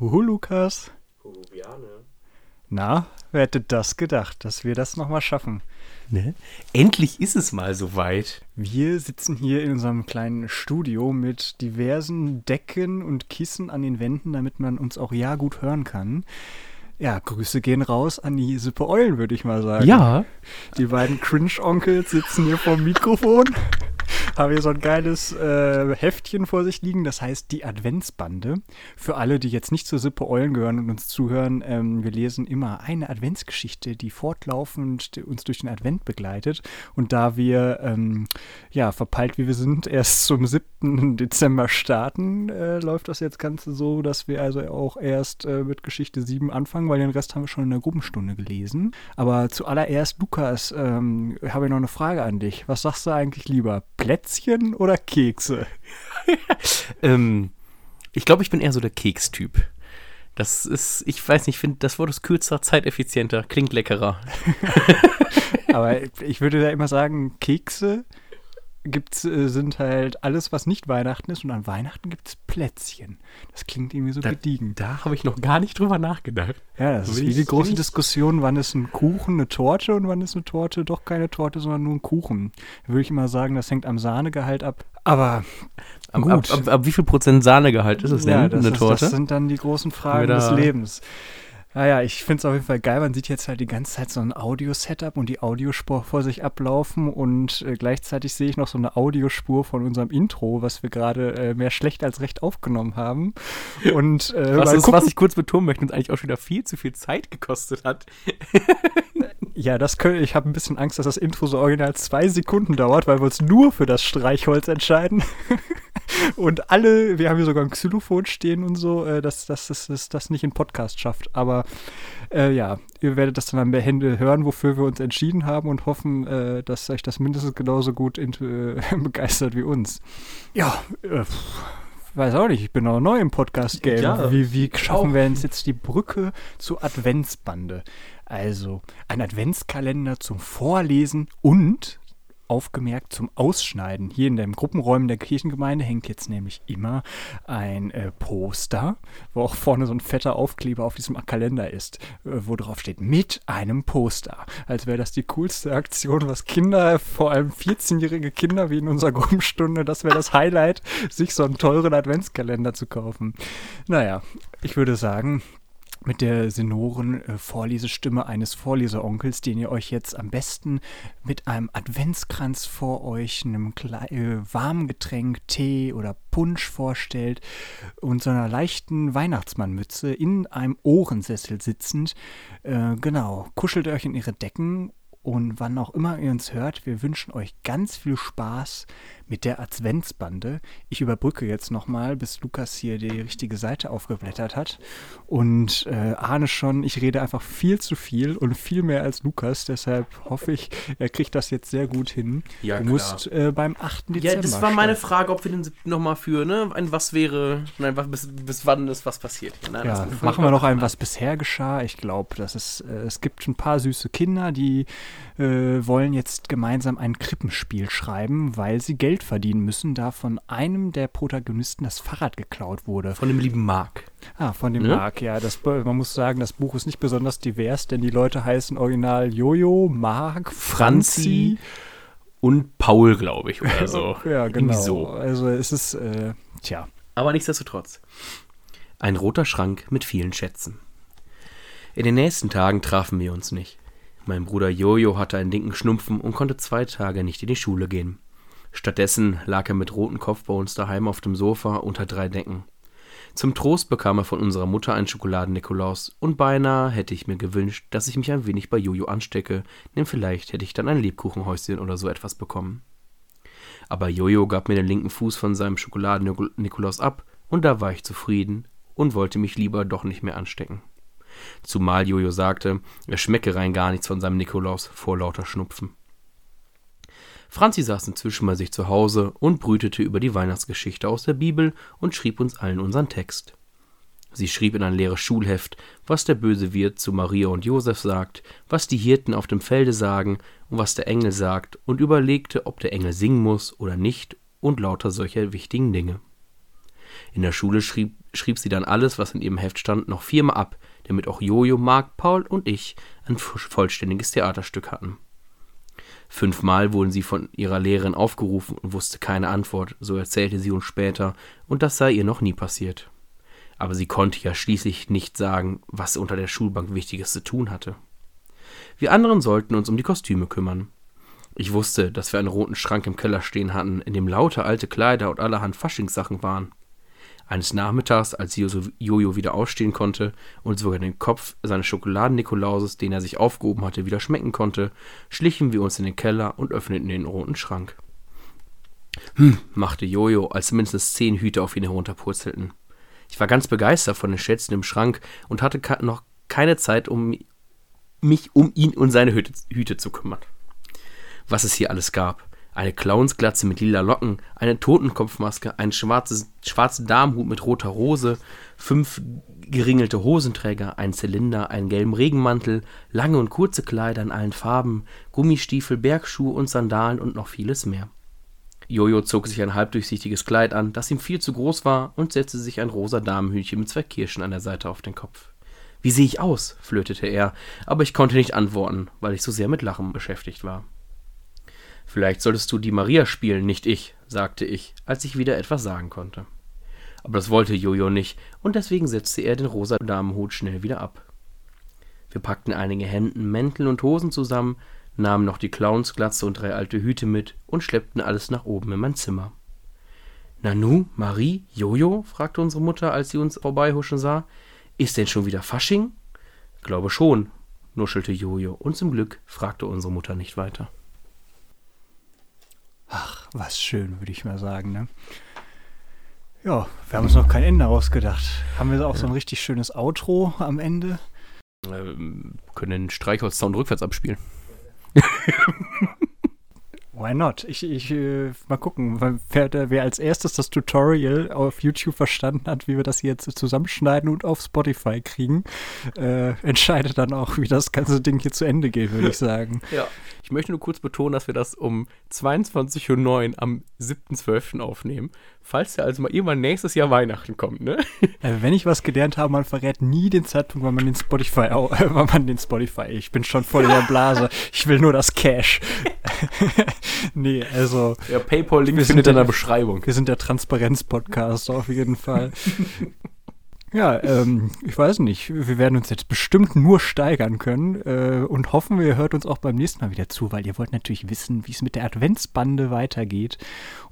Huhu, Lukas. Peruvianer. Na, wer hätte das gedacht, dass wir das nochmal schaffen? Ne? Endlich ist es mal soweit. Wir sitzen hier in unserem kleinen Studio mit diversen Decken und Kissen an den Wänden, damit man uns auch ja gut hören kann. Ja, Grüße gehen raus an die Sippe Eulen, würde ich mal sagen. Ja. Die beiden Cringe-Onkels sitzen hier vorm Mikrofon haben hier so ein geiles äh, Heftchen vor sich liegen, das heißt die Adventsbande. Für alle, die jetzt nicht zur Sippe Eulen gehören und uns zuhören, ähm, wir lesen immer eine Adventsgeschichte, die fortlaufend uns durch den Advent begleitet. Und da wir, ähm, ja, verpeilt wie wir sind, erst zum 7. Dezember starten, äh, läuft das jetzt Ganze so, dass wir also auch erst äh, mit Geschichte 7 anfangen, weil den Rest haben wir schon in der Gruppenstunde gelesen. Aber zuallererst, Lukas, ähm, habe ich noch eine Frage an dich. Was sagst du eigentlich lieber? Plätzchen oder Kekse? ähm, ich glaube, ich bin eher so der Kekstyp. Das ist, ich weiß nicht, ich finde, das Wort ist kürzer, zeiteffizienter, klingt leckerer. Aber ich würde da immer sagen, Kekse gibt's, äh, sind halt alles, was nicht Weihnachten ist. Und an Weihnachten gibt es Plätzchen. Das klingt irgendwie so da, gediegen. Da habe ich noch gar nicht drüber nachgedacht. Ja, das ist wie die große Diskussion, wann ist ein Kuchen eine Torte und wann ist eine Torte doch keine Torte, sondern nur ein Kuchen. Da würde ich immer sagen, das hängt am Sahnegehalt ab. Aber gut. Ab, ab, ab, ab wie viel Prozent Sahnegehalt ist es denn, ja, das eine ist, Torte? Das sind dann die großen Fragen des Lebens. Naja, ich finde es auf jeden Fall geil. Man sieht jetzt halt die ganze Zeit so ein Audio-Setup und die Audiospur vor sich ablaufen und äh, gleichzeitig sehe ich noch so eine Audiospur von unserem Intro, was wir gerade äh, mehr schlecht als recht aufgenommen haben. Und äh, was, ist, was ich kurz betonen möchte, uns eigentlich auch schon wieder viel zu viel Zeit gekostet hat. ja, das könnte, ich habe ein bisschen Angst, dass das Intro so original zwei Sekunden dauert, weil wir uns nur für das Streichholz entscheiden. und alle, wir haben hier sogar ein Xylophon stehen und so, äh, dass, dass, dass, dass das nicht in Podcast schafft. Aber äh, ja, ihr werdet das dann am Ende hören, wofür wir uns entschieden haben und hoffen, äh, dass euch das mindestens genauso gut äh, begeistert wie uns. Ja, äh, weiß auch nicht, ich bin auch neu im Podcast-Game. Ja, wie, wie schaffen wir uns jetzt die Brücke zur Adventsbande? Also ein Adventskalender zum Vorlesen und aufgemerkt zum Ausschneiden. Hier in den Gruppenräumen der Kirchengemeinde hängt jetzt nämlich immer ein äh, Poster, wo auch vorne so ein fetter Aufkleber auf diesem Kalender ist, äh, wo drauf steht, mit einem Poster. Als wäre das die coolste Aktion, was Kinder, vor allem 14-jährige Kinder wie in unserer Gruppenstunde, das wäre das Highlight, sich so einen teuren Adventskalender zu kaufen. Naja, ich würde sagen, mit der senoren äh, Vorlesestimme eines Vorleseronkels, den ihr euch jetzt am besten mit einem Adventskranz vor euch, einem äh, warmen Getränk, Tee oder Punsch vorstellt und so einer leichten Weihnachtsmannmütze in einem Ohrensessel sitzend. Äh, genau, kuschelt euch in ihre Decken und wann auch immer ihr uns hört, wir wünschen euch ganz viel Spaß mit der Adventsbande. Ich überbrücke jetzt nochmal, bis Lukas hier die richtige Seite aufgeblättert hat und äh, ahne schon, ich rede einfach viel zu viel und viel mehr als Lukas. Deshalb hoffe ich, er kriegt das jetzt sehr gut hin. Ja, du musst äh, beim 8. Dezember. Ja, das war meine Frage, ob wir den 7. nochmal für, ne? Ein Was wäre, nein, bis, bis wann ist was passiert. Nein, ja, machen wir noch ein Was bisher geschah. Ich glaube, dass es, äh, es gibt ein paar süße Kinder, die äh, wollen jetzt gemeinsam ein Krippenspiel schreiben, weil sie Geld verdienen müssen, da von einem der Protagonisten das Fahrrad geklaut wurde. Von dem lieben Mark. Ah, von dem ja? Mark, ja. Das, man muss sagen, das Buch ist nicht besonders divers, denn die Leute heißen original Jojo, Mark, Franzi und Paul, glaube ich, oder so. ja, genau. So. Also es ist, äh, tja. Aber nichtsdestotrotz. Ein roter Schrank mit vielen Schätzen. In den nächsten Tagen trafen wir uns nicht. Mein Bruder Jojo hatte einen linken Schnupfen und konnte zwei Tage nicht in die Schule gehen. Stattdessen lag er mit rotem Kopf bei uns daheim auf dem Sofa unter drei Decken. Zum Trost bekam er von unserer Mutter einen Schokoladen-Nikolaus und beinahe hätte ich mir gewünscht, dass ich mich ein wenig bei Jojo anstecke, denn vielleicht hätte ich dann ein Lebkuchenhäuschen oder so etwas bekommen. Aber Jojo gab mir den linken Fuß von seinem Schokoladen-Nikolaus ab und da war ich zufrieden und wollte mich lieber doch nicht mehr anstecken. Zumal Jojo sagte, er schmecke rein gar nichts von seinem Nikolaus vor lauter Schnupfen. Franzi saß inzwischen bei sich zu Hause und brütete über die Weihnachtsgeschichte aus der Bibel und schrieb uns allen unseren Text. Sie schrieb in ein leeres Schulheft, was der böse Wirt zu Maria und Josef sagt, was die Hirten auf dem Felde sagen und was der Engel sagt, und überlegte, ob der Engel singen muss oder nicht und lauter solcher wichtigen Dinge. In der Schule schrieb, schrieb sie dann alles, was in ihrem Heft stand, noch viermal ab, damit auch Jojo, Marc, Paul und ich ein vollständiges Theaterstück hatten. Fünfmal wurden sie von ihrer Lehrerin aufgerufen und wusste keine Antwort, so erzählte sie uns später, und das sei ihr noch nie passiert. Aber sie konnte ja schließlich nicht sagen, was sie unter der Schulbank Wichtiges zu tun hatte. Wir anderen sollten uns um die Kostüme kümmern. Ich wusste, dass wir einen roten Schrank im Keller stehen hatten, in dem lauter alte Kleider und allerhand Faschingssachen waren. Eines Nachmittags, als Jojo wieder aufstehen konnte und sogar den Kopf seines Schokoladen-Nikolauses, den er sich aufgehoben hatte, wieder schmecken konnte, schlichen wir uns in den Keller und öffneten den roten Schrank. Hm, machte Jojo, als mindestens zehn Hüte auf ihn herunterpurzelten. Ich war ganz begeistert von den Schätzen im Schrank und hatte noch keine Zeit, um mich um ihn und seine Hüte, Hüte zu kümmern. Was es hier alles gab. Eine Clownsglatze mit lila Locken, eine Totenkopfmaske, einen schwarzes, schwarzen Darmhut mit roter Rose, fünf geringelte Hosenträger, einen Zylinder, einen gelben Regenmantel, lange und kurze Kleider in allen Farben, Gummistiefel, Bergschuhe und Sandalen und noch vieles mehr. Jojo zog sich ein halbdurchsichtiges Kleid an, das ihm viel zu groß war, und setzte sich ein rosa Damenhütchen mit zwei Kirschen an der Seite auf den Kopf. Wie sehe ich aus? flötete er, aber ich konnte nicht antworten, weil ich so sehr mit Lachen beschäftigt war. Vielleicht solltest du die Maria spielen, nicht ich, sagte ich, als ich wieder etwas sagen konnte. Aber das wollte Jojo nicht, und deswegen setzte er den rosa Damenhut schnell wieder ab. Wir packten einige Hemden, Mäntel und Hosen zusammen, nahmen noch die Clownsglatze und drei alte Hüte mit und schleppten alles nach oben in mein Zimmer. Nanu, Marie, Jojo? fragte unsere Mutter, als sie uns vorbeihuschen sah. Ist denn schon wieder Fasching? Glaube schon, nuschelte Jojo, und zum Glück fragte unsere Mutter nicht weiter. Ach, was schön, würde ich mal sagen, ne? Ja, wir haben uns noch kein Ende ausgedacht. Haben wir auch ja. so ein richtig schönes Outro am Ende? Ähm, können den Streichholz-Sound rückwärts abspielen. Why not? Ich, ich äh, mal gucken, wer, wer, als erstes das Tutorial auf YouTube verstanden hat, wie wir das jetzt zusammenschneiden und auf Spotify kriegen, äh, entscheidet dann auch, wie das ganze Ding hier zu Ende geht, würde ich sagen. Ja. Ich möchte nur kurz betonen, dass wir das um 22.09 Uhr am 7.12. aufnehmen. Falls ja also mal irgendwann nächstes Jahr Weihnachten kommt, ne? Also wenn ich was gelernt habe, man verrät nie den Zeitpunkt, wann man den Spotify, äh, wann man den Spotify, ich bin schon voll in der Blase. Ich will nur das Cash. nee, also. Ja, PayPal-Link findet in der Beschreibung. Wir sind der Transparenz-Podcast auf jeden Fall. Ja, ähm, ich weiß nicht. Wir werden uns jetzt bestimmt nur steigern können äh, und hoffen, ihr hört uns auch beim nächsten Mal wieder zu, weil ihr wollt natürlich wissen, wie es mit der Adventsbande weitergeht.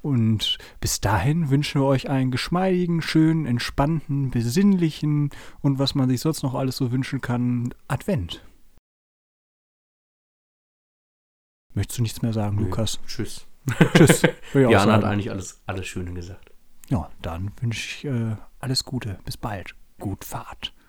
Und bis dahin wünschen wir euch einen geschmeidigen, schönen, entspannten, besinnlichen und was man sich sonst noch alles so wünschen kann, Advent. Möchtest du nichts mehr sagen, Nö. Lukas? Tschüss. Tschüss. Jana hat eigentlich alles, alles Schöne gesagt. Ja, dann wünsche ich äh, alles Gute. Bis bald. Gut Fahrt.